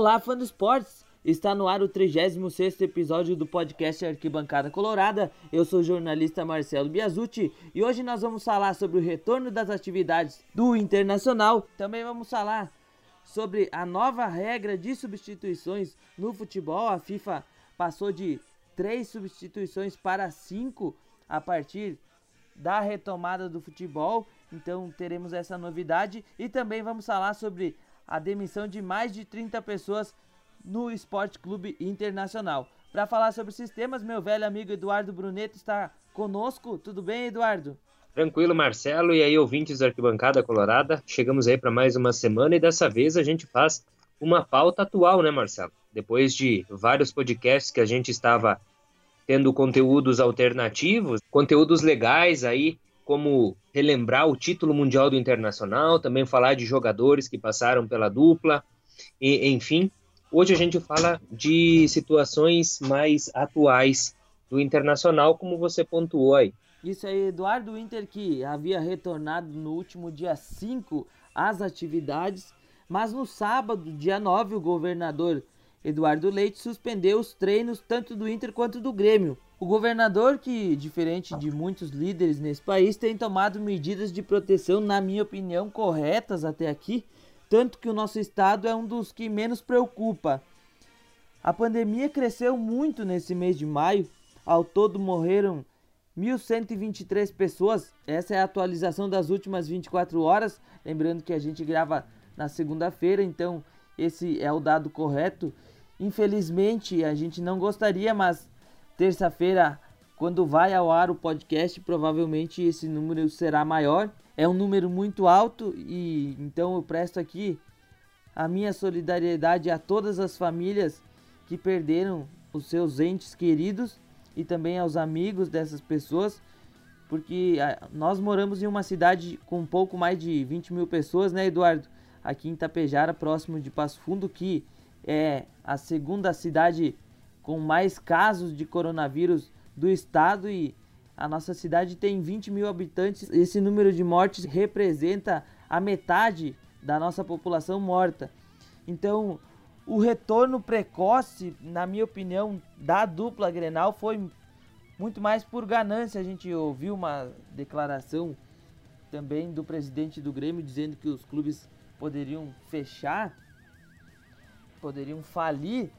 Olá, fã do esportes! Está no ar o 36º episódio do podcast Arquibancada Colorada. Eu sou o jornalista Marcelo Biasucci e hoje nós vamos falar sobre o retorno das atividades do Internacional. Também vamos falar sobre a nova regra de substituições no futebol. A FIFA passou de três substituições para cinco a partir da retomada do futebol. Então teremos essa novidade e também vamos falar sobre a demissão de mais de 30 pessoas no Esporte Clube Internacional. Para falar sobre sistemas, meu velho amigo Eduardo Bruneto está conosco. Tudo bem, Eduardo? Tranquilo, Marcelo. E aí, ouvintes da Arquibancada Colorada, chegamos aí para mais uma semana e dessa vez a gente faz uma pauta atual, né, Marcelo? Depois de vários podcasts que a gente estava tendo conteúdos alternativos, conteúdos legais aí como relembrar o título mundial do Internacional, também falar de jogadores que passaram pela dupla, e, enfim. Hoje a gente fala de situações mais atuais do Internacional, como você pontuou aí. Isso aí, Eduardo Inter que havia retornado no último dia 5 às atividades, mas no sábado, dia 9, o governador Eduardo Leite suspendeu os treinos tanto do Inter quanto do Grêmio. O governador, que diferente de muitos líderes nesse país, tem tomado medidas de proteção, na minha opinião, corretas até aqui, tanto que o nosso estado é um dos que menos preocupa. A pandemia cresceu muito nesse mês de maio, ao todo morreram 1.123 pessoas. Essa é a atualização das últimas 24 horas. Lembrando que a gente grava na segunda-feira, então esse é o dado correto. Infelizmente, a gente não gostaria, mas Terça-feira, quando vai ao ar o podcast, provavelmente esse número será maior. É um número muito alto e então eu presto aqui a minha solidariedade a todas as famílias que perderam os seus entes queridos e também aos amigos dessas pessoas, porque ah, nós moramos em uma cidade com um pouco mais de 20 mil pessoas, né, Eduardo? Aqui em Tapejara, próximo de Passo Fundo, que é a segunda cidade com mais casos de coronavírus do estado e a nossa cidade tem 20 mil habitantes. Esse número de mortes representa a metade da nossa população morta. Então, o retorno precoce, na minha opinião, da dupla Grenal foi muito mais por ganância. A gente ouviu uma declaração também do presidente do Grêmio dizendo que os clubes poderiam fechar, poderiam falir,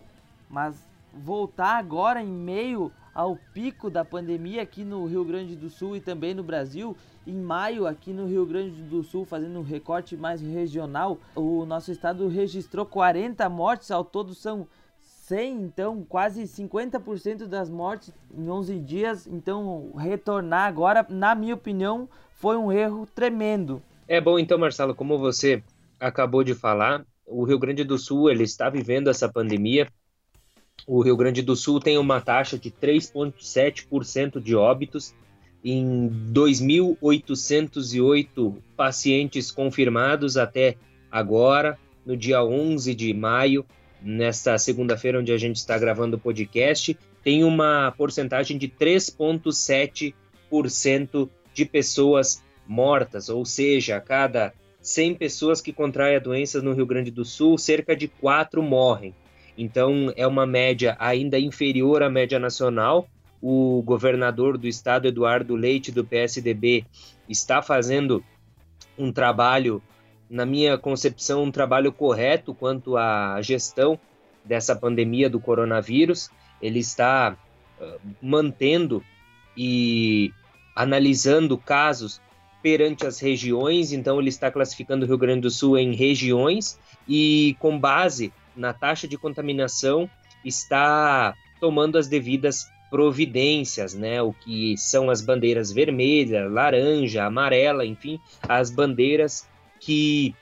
mas voltar agora em meio ao pico da pandemia aqui no Rio Grande do Sul e também no Brasil. Em maio, aqui no Rio Grande do Sul, fazendo um recorte mais regional, o nosso estado registrou 40 mortes, ao todo são 100, então quase 50% das mortes em 11 dias. Então, retornar agora, na minha opinião, foi um erro tremendo. É bom, então, Marcelo, como você acabou de falar, o Rio Grande do Sul ele está vivendo essa pandemia. O Rio Grande do Sul tem uma taxa de 3,7% de óbitos. Em 2.808 pacientes confirmados até agora, no dia 11 de maio, nesta segunda-feira, onde a gente está gravando o podcast, tem uma porcentagem de 3,7% de pessoas mortas, ou seja, a cada 100 pessoas que contraem a doença no Rio Grande do Sul, cerca de 4 morrem. Então, é uma média ainda inferior à média nacional. O governador do estado, Eduardo Leite, do PSDB, está fazendo um trabalho, na minha concepção, um trabalho correto quanto à gestão dessa pandemia do coronavírus. Ele está mantendo e analisando casos perante as regiões, então ele está classificando o Rio Grande do Sul em regiões e com base na taxa de contaminação está tomando as devidas providências, né? O que são as bandeiras vermelha, laranja, amarela, enfim, as bandeiras que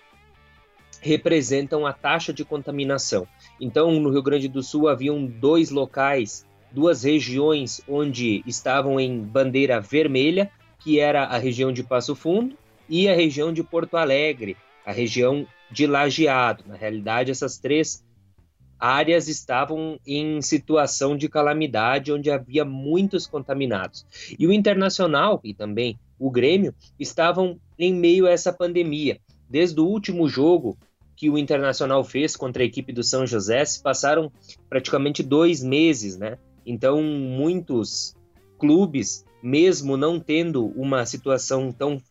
representam a taxa de contaminação. Então, no Rio Grande do Sul haviam dois locais, duas regiões onde estavam em bandeira vermelha, que era a região de Passo Fundo e a região de Porto Alegre, a região de Lajeado. Na realidade, essas três áreas estavam em situação de calamidade, onde havia muitos contaminados. E o Internacional e também o Grêmio estavam em meio a essa pandemia. Desde o último jogo que o Internacional fez contra a equipe do São José, se passaram praticamente dois meses, né? Então, muitos clubes, mesmo não tendo uma situação tão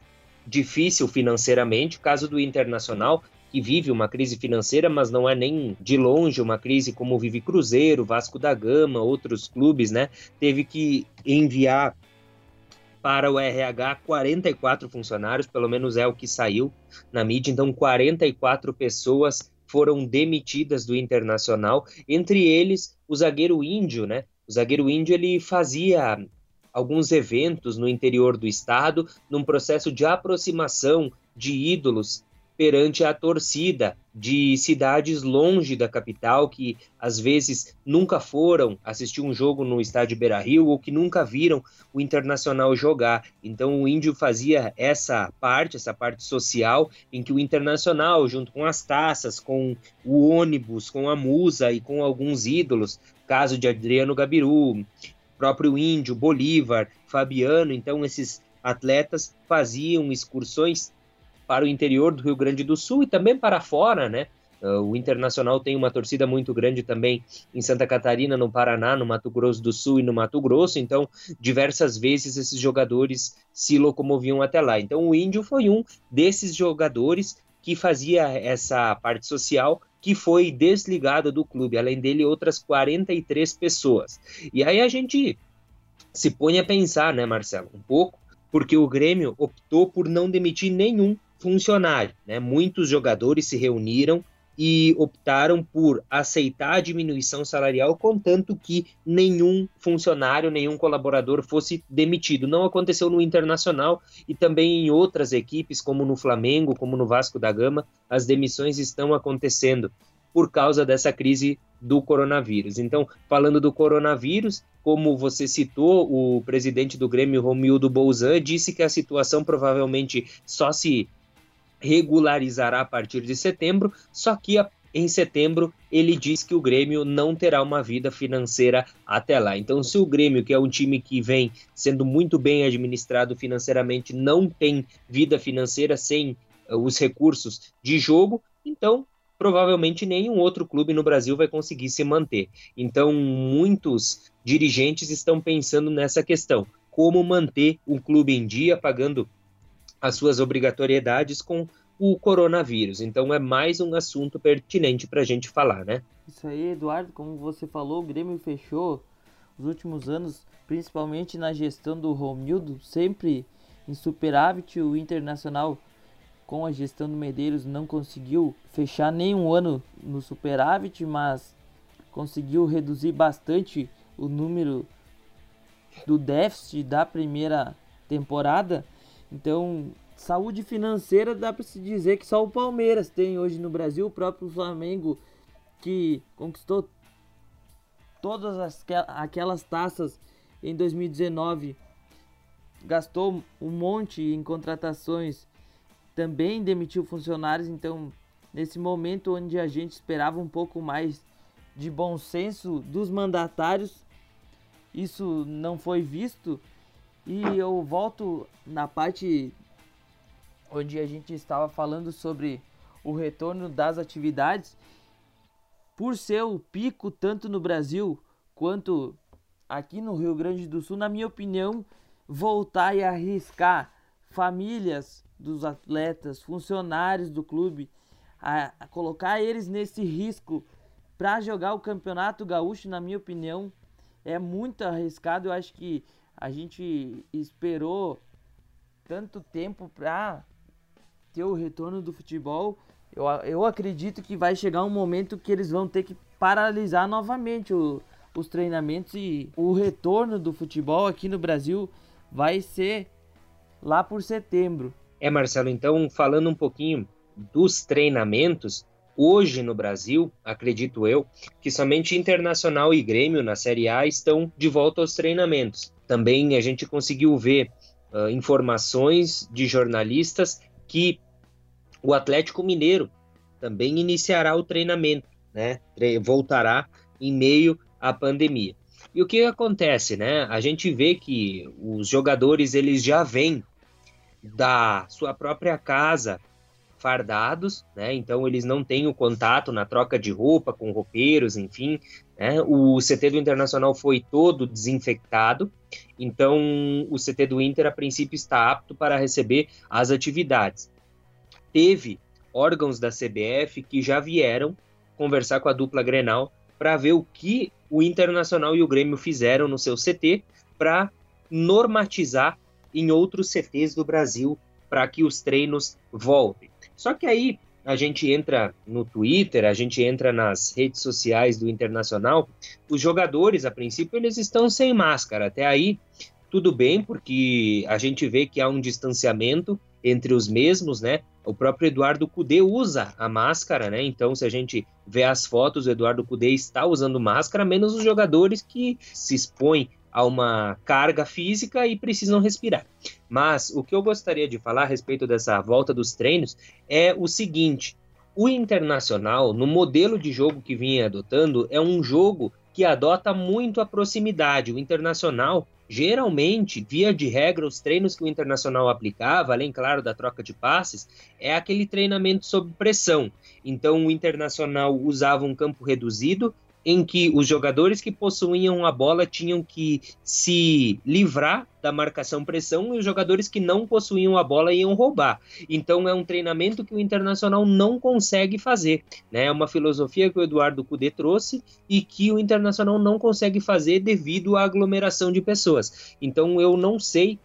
difícil financeiramente, caso do Internacional, que vive uma crise financeira, mas não é nem de longe uma crise como vive Cruzeiro, Vasco da Gama, outros clubes, né? Teve que enviar para o RH 44 funcionários, pelo menos é o que saiu na mídia, então 44 pessoas foram demitidas do Internacional, entre eles o zagueiro índio, né? O zagueiro índio ele fazia alguns eventos no interior do estado, num processo de aproximação de ídolos perante a torcida de cidades longe da capital que às vezes nunca foram assistir um jogo no estádio Beira-Rio ou que nunca viram o Internacional jogar. Então o Índio fazia essa parte, essa parte social em que o Internacional, junto com as taças, com o ônibus, com a musa e com alguns ídolos, caso de Adriano Gabiru, próprio Índio, Bolívar, Fabiano, então esses atletas faziam excursões para o interior do Rio Grande do Sul e também para fora, né? Uh, o Internacional tem uma torcida muito grande também em Santa Catarina, no Paraná, no Mato Grosso do Sul e no Mato Grosso, então diversas vezes esses jogadores se locomoviam até lá. Então o Índio foi um desses jogadores que fazia essa parte social que foi desligado do clube, além dele outras 43 pessoas. E aí a gente se põe a pensar, né, Marcelo, um pouco, porque o Grêmio optou por não demitir nenhum funcionário, né? Muitos jogadores se reuniram e optaram por aceitar a diminuição salarial, contanto que nenhum funcionário, nenhum colaborador fosse demitido. Não aconteceu no Internacional e também em outras equipes, como no Flamengo, como no Vasco da Gama, as demissões estão acontecendo por causa dessa crise do coronavírus. Então, falando do coronavírus, como você citou, o presidente do Grêmio, Romildo Bolzan, disse que a situação provavelmente só se regularizará a partir de setembro, só que em setembro ele diz que o Grêmio não terá uma vida financeira até lá. Então, se o Grêmio, que é um time que vem sendo muito bem administrado financeiramente, não tem vida financeira sem uh, os recursos de jogo, então provavelmente nenhum outro clube no Brasil vai conseguir se manter. Então, muitos dirigentes estão pensando nessa questão: como manter um clube em dia, pagando as suas obrigatoriedades com o coronavírus. Então é mais um assunto pertinente para a gente falar, né? Isso aí, Eduardo, como você falou, o Grêmio fechou os últimos anos, principalmente na gestão do Romildo, sempre em superávit. O Internacional, com a gestão do Medeiros, não conseguiu fechar nenhum ano no superávit, mas conseguiu reduzir bastante o número do déficit da primeira temporada. Então, saúde financeira dá para se dizer que só o Palmeiras tem hoje no Brasil, o próprio Flamengo que conquistou todas as, aquelas taças em 2019, gastou um monte em contratações, também demitiu funcionários, então nesse momento onde a gente esperava um pouco mais de bom senso dos mandatários, isso não foi visto e eu volto na parte onde a gente estava falando sobre o retorno das atividades. Por ser o pico tanto no Brasil quanto aqui no Rio Grande do Sul, na minha opinião, voltar e arriscar famílias dos atletas, funcionários do clube, a, a colocar eles nesse risco para jogar o Campeonato Gaúcho, na minha opinião, é muito arriscado. Eu acho que a gente esperou tanto tempo para ter o retorno do futebol. Eu, eu acredito que vai chegar um momento que eles vão ter que paralisar novamente o, os treinamentos e o retorno do futebol aqui no Brasil vai ser lá por setembro. É, Marcelo, então falando um pouquinho dos treinamentos, hoje no Brasil, acredito eu, que somente Internacional e Grêmio na Série A estão de volta aos treinamentos. Também a gente conseguiu ver uh, informações de jornalistas que o Atlético Mineiro também iniciará o treinamento, né? Voltará em meio à pandemia. E o que acontece, né? A gente vê que os jogadores eles já vêm da sua própria casa fardados, né? Então eles não têm o contato na troca de roupa com roupeiros, enfim. Né? O CT do Internacional foi todo desinfectado, então o CT do Inter a princípio está apto para receber as atividades. Teve órgãos da CBF que já vieram conversar com a dupla Grenal para ver o que o Internacional e o Grêmio fizeram no seu CT para normatizar em outros CTs do Brasil para que os treinos voltem. Só que aí a gente entra no Twitter, a gente entra nas redes sociais do Internacional, os jogadores, a princípio, eles estão sem máscara. Até aí, tudo bem, porque a gente vê que há um distanciamento entre os mesmos, né? O próprio Eduardo Cudê usa a máscara, né? Então, se a gente vê as fotos, o Eduardo Cudê está usando máscara, menos os jogadores que se expõem a uma carga física e precisam respirar. Mas o que eu gostaria de falar a respeito dessa volta dos treinos é o seguinte: o Internacional, no modelo de jogo que vinha adotando, é um jogo que adota muito a proximidade. O Internacional, geralmente, via de regra, os treinos que o Internacional aplicava, além, claro, da troca de passes, é aquele treinamento sob pressão. Então, o Internacional usava um campo reduzido, em que os jogadores que possuíam a bola tinham que se livrar da marcação pressão e os jogadores que não possuíam a bola iam roubar. Então é um treinamento que o Internacional não consegue fazer. Né? É uma filosofia que o Eduardo Cudê trouxe e que o Internacional não consegue fazer devido à aglomeração de pessoas. Então eu não sei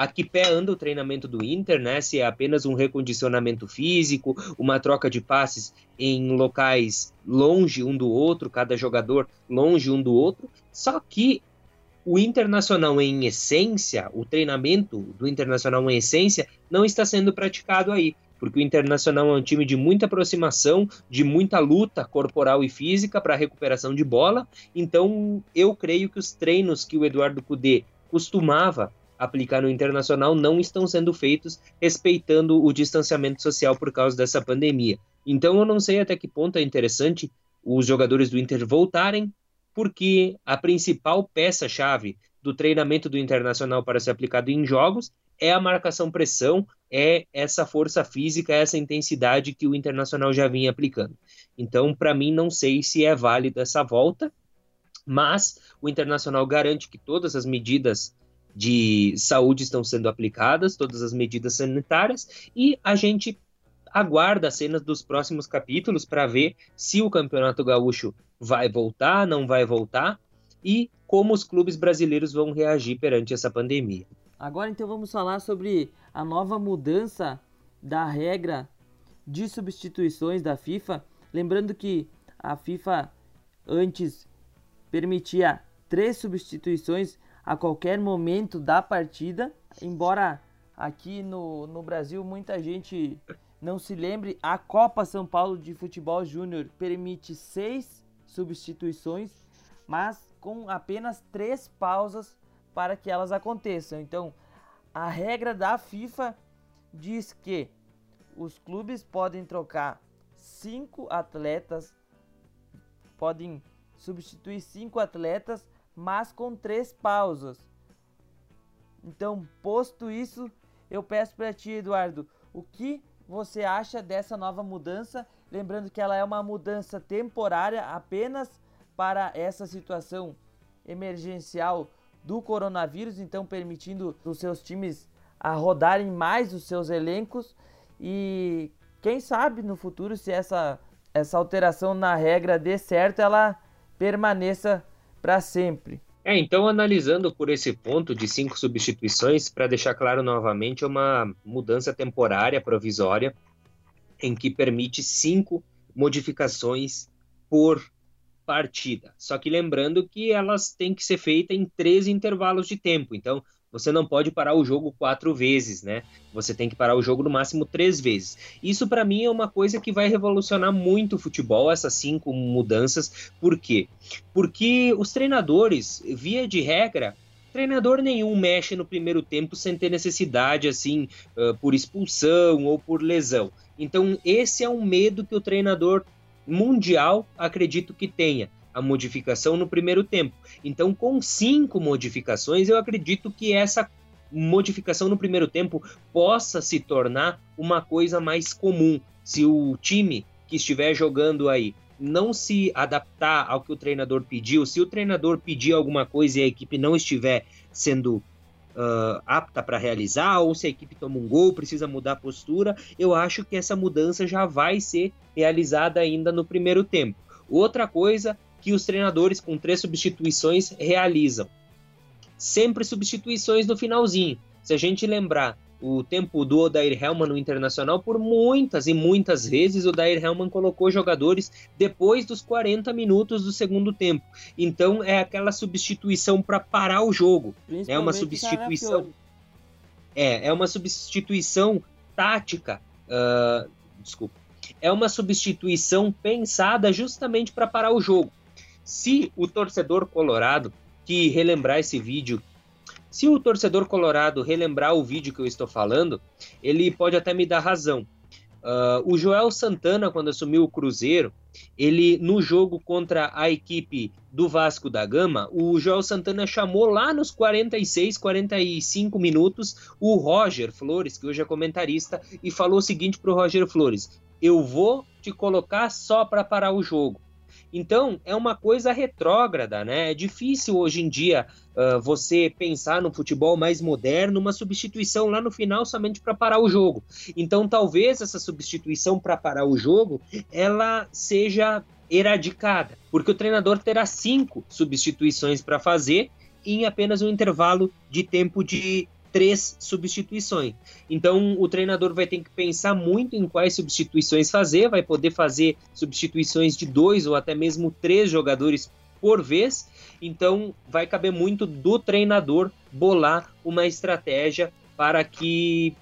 a que pé anda o treinamento do Inter, né? Se é apenas um recondicionamento físico, uma troca de passes em locais longe um do outro, cada jogador longe um do outro. Só que o internacional em essência, o treinamento do internacional em essência, não está sendo praticado aí. Porque o Internacional é um time de muita aproximação, de muita luta corporal e física para recuperação de bola. Então, eu creio que os treinos que o Eduardo Cudê costumava aplicar no internacional não estão sendo feitos respeitando o distanciamento social por causa dessa pandemia. Então eu não sei até que ponto é interessante os jogadores do Inter voltarem, porque a principal peça-chave do treinamento do internacional para ser aplicado em jogos é a marcação pressão, é essa força física, essa intensidade que o internacional já vinha aplicando. Então, para mim, não sei se é válida essa volta, mas o internacional garante que todas as medidas de saúde estão sendo aplicadas, todas as medidas sanitárias, e a gente aguarda as cenas dos próximos capítulos para ver se o Campeonato Gaúcho vai voltar, não vai voltar e como os clubes brasileiros vão reagir perante essa pandemia. Agora então vamos falar sobre a nova mudança da regra de substituições da FIFA. Lembrando que a FIFA antes permitia três substituições a qualquer momento da partida. Embora aqui no, no Brasil muita gente não se lembre, a Copa São Paulo de Futebol Júnior permite seis substituições, mas com apenas três pausas para que elas aconteçam. Então, a regra da FIFA diz que os clubes podem trocar cinco atletas, podem substituir cinco atletas mas com três pausas. Então, posto isso, eu peço para ti, Eduardo, o que você acha dessa nova mudança? Lembrando que ela é uma mudança temporária apenas para essa situação emergencial do coronavírus, então permitindo os seus times a rodarem mais os seus elencos e quem sabe no futuro se essa essa alteração na regra dê certo, ela permaneça para sempre. É, então analisando por esse ponto de cinco substituições, para deixar claro novamente, é uma mudança temporária, provisória, em que permite cinco modificações por partida. Só que lembrando que elas têm que ser feitas em três intervalos de tempo. Então, você não pode parar o jogo quatro vezes, né? Você tem que parar o jogo no máximo três vezes. Isso para mim é uma coisa que vai revolucionar muito o futebol, essas cinco mudanças. Por quê? Porque os treinadores, via de regra, treinador nenhum mexe no primeiro tempo sem ter necessidade, assim, por expulsão ou por lesão. Então, esse é um medo que o treinador mundial acredito que tenha a modificação no primeiro tempo. Então, com cinco modificações, eu acredito que essa modificação no primeiro tempo possa se tornar uma coisa mais comum. Se o time que estiver jogando aí não se adaptar ao que o treinador pediu, se o treinador pedir alguma coisa e a equipe não estiver sendo uh, apta para realizar, ou se a equipe toma um gol, precisa mudar a postura, eu acho que essa mudança já vai ser realizada ainda no primeiro tempo. Outra coisa que os treinadores com três substituições realizam. Sempre substituições no finalzinho. Se a gente lembrar o tempo do Odair Helman no Internacional, por muitas e muitas vezes o Odair Helman colocou jogadores depois dos 40 minutos do segundo tempo. Então é aquela substituição para parar o jogo. É uma substituição. É, é uma substituição tática. Uh, desculpa. É uma substituição pensada justamente para parar o jogo. Se o torcedor colorado que relembrar esse vídeo se o torcedor colorado relembrar o vídeo que eu estou falando, ele pode até me dar razão. Uh, o Joel Santana, quando assumiu o Cruzeiro, ele no jogo contra a equipe do Vasco da Gama, o Joel Santana chamou lá nos 46, 45 minutos o Roger Flores, que hoje é comentarista, e falou o seguinte para o Roger Flores: Eu vou te colocar só para parar o jogo. Então, é uma coisa retrógrada, né? É difícil hoje em dia uh, você pensar no futebol mais moderno, uma substituição lá no final somente para parar o jogo. Então, talvez essa substituição para parar o jogo, ela seja eradicada, porque o treinador terá cinco substituições para fazer em apenas um intervalo de tempo de três substituições. Então o treinador vai ter que pensar muito em quais substituições fazer, vai poder fazer substituições de dois ou até mesmo três jogadores por vez. Então vai caber muito do treinador bolar uma estratégia para que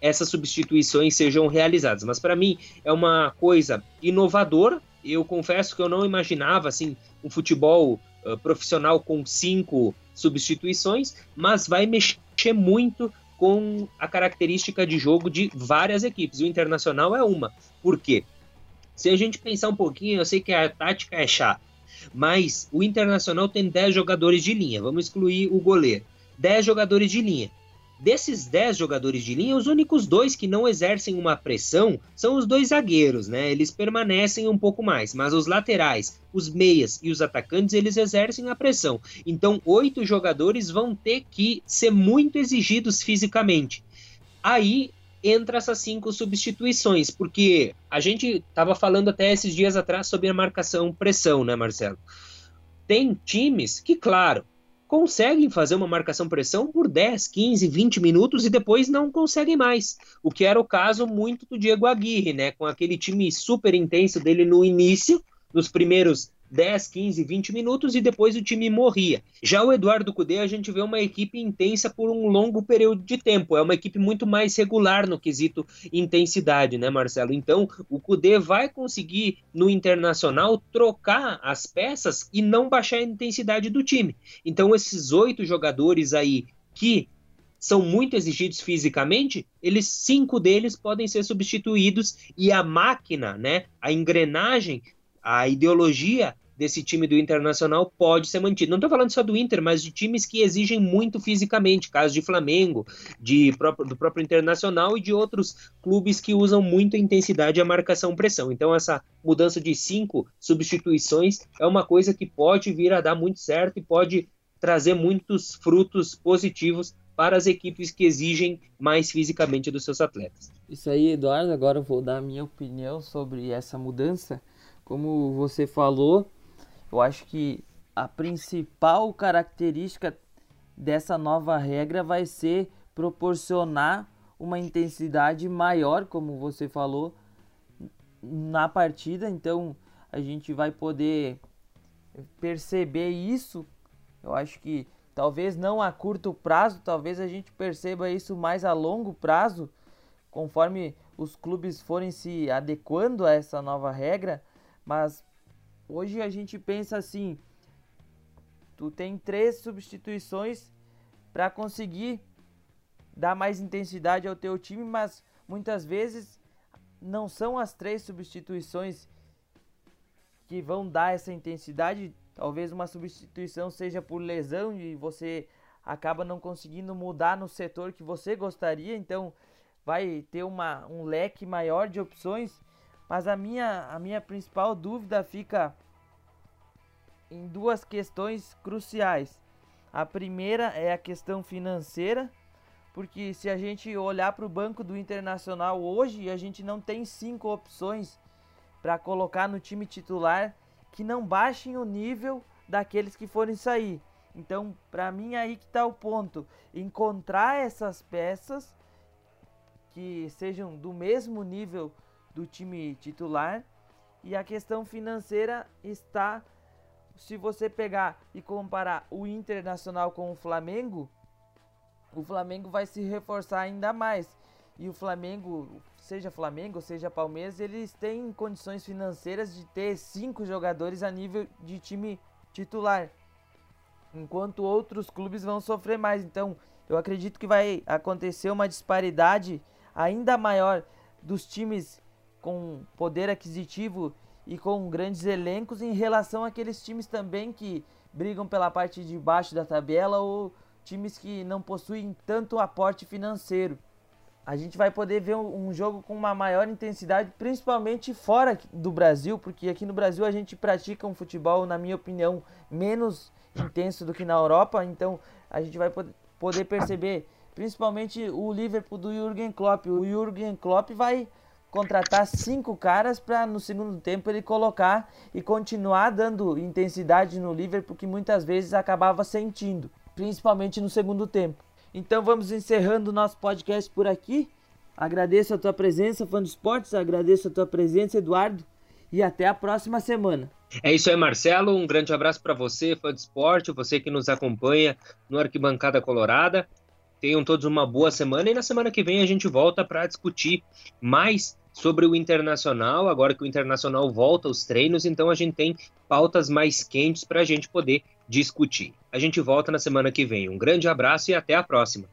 essas substituições sejam realizadas. Mas para mim é uma coisa inovadora. Eu confesso que eu não imaginava assim um futebol uh, profissional com cinco substituições, mas vai mexer muito com a característica de jogo de várias equipes. O Internacional é uma. Por quê? Se a gente pensar um pouquinho, eu sei que a tática é chata, mas o Internacional tem 10 jogadores de linha. Vamos excluir o goleiro. 10 jogadores de linha. Desses 10 jogadores de linha, os únicos dois que não exercem uma pressão são os dois zagueiros, né? Eles permanecem um pouco mais, mas os laterais, os meias e os atacantes, eles exercem a pressão. Então, oito jogadores vão ter que ser muito exigidos fisicamente. Aí entra essas cinco substituições, porque a gente estava falando até esses dias atrás sobre a marcação pressão, né, Marcelo? Tem times que, claro, conseguem fazer uma marcação-pressão por 10, 15, 20 minutos e depois não conseguem mais. O que era o caso muito do Diego Aguirre, né? Com aquele time super intenso dele no início, nos primeiros 10, 15, 20 minutos e depois o time morria. Já o Eduardo Cudê, a gente vê uma equipe intensa por um longo período de tempo. É uma equipe muito mais regular no quesito intensidade, né, Marcelo? Então, o Cudê vai conseguir no internacional trocar as peças e não baixar a intensidade do time. Então, esses oito jogadores aí que são muito exigidos fisicamente, eles cinco deles podem ser substituídos e a máquina, né, a engrenagem a ideologia desse time do Internacional pode ser mantida. Não estou falando só do Inter, mas de times que exigem muito fisicamente, caso de Flamengo, de do próprio Internacional e de outros clubes que usam muito a intensidade e a marcação-pressão. Então, essa mudança de cinco substituições é uma coisa que pode vir a dar muito certo e pode trazer muitos frutos positivos para as equipes que exigem mais fisicamente dos seus atletas. Isso aí, Eduardo. Agora eu vou dar a minha opinião sobre essa mudança. Como você falou, eu acho que a principal característica dessa nova regra vai ser proporcionar uma intensidade maior, como você falou, na partida. Então a gente vai poder perceber isso. Eu acho que talvez não a curto prazo, talvez a gente perceba isso mais a longo prazo, conforme os clubes forem se adequando a essa nova regra. Mas hoje a gente pensa assim: tu tem três substituições para conseguir dar mais intensidade ao teu time, mas muitas vezes não são as três substituições que vão dar essa intensidade. Talvez uma substituição seja por lesão e você acaba não conseguindo mudar no setor que você gostaria, então vai ter uma, um leque maior de opções. Mas a minha, a minha principal dúvida fica em duas questões cruciais. A primeira é a questão financeira, porque se a gente olhar para o banco do Internacional hoje, a gente não tem cinco opções para colocar no time titular que não baixem o nível daqueles que forem sair. Então, para mim aí que está o ponto, encontrar essas peças que sejam do mesmo nível do time titular e a questão financeira está se você pegar e comparar o Internacional com o Flamengo, o Flamengo vai se reforçar ainda mais. E o Flamengo, seja Flamengo, seja Palmeiras, eles têm condições financeiras de ter cinco jogadores a nível de time titular. Enquanto outros clubes vão sofrer mais. Então, eu acredito que vai acontecer uma disparidade ainda maior dos times com poder aquisitivo e com grandes elencos em relação àqueles times também que brigam pela parte de baixo da tabela ou times que não possuem tanto aporte financeiro. A gente vai poder ver um jogo com uma maior intensidade, principalmente fora do Brasil, porque aqui no Brasil a gente pratica um futebol, na minha opinião, menos intenso do que na Europa. Então a gente vai poder perceber, principalmente o Liverpool do Jürgen Klopp. O Jürgen Klopp vai contratar cinco caras para no segundo tempo ele colocar e continuar dando intensidade no Liverpool que muitas vezes acabava sentindo, principalmente no segundo tempo. Então vamos encerrando o nosso podcast por aqui. Agradeço a tua presença, fã de esportes, agradeço a tua presença, Eduardo, e até a próxima semana. É isso aí, Marcelo. Um grande abraço para você, fã de esporte, você que nos acompanha no Arquibancada Colorada. Tenham todos uma boa semana e na semana que vem a gente volta para discutir mais sobre o Internacional, agora que o Internacional volta aos treinos, então a gente tem pautas mais quentes para a gente poder discutir. A gente volta na semana que vem. Um grande abraço e até a próxima.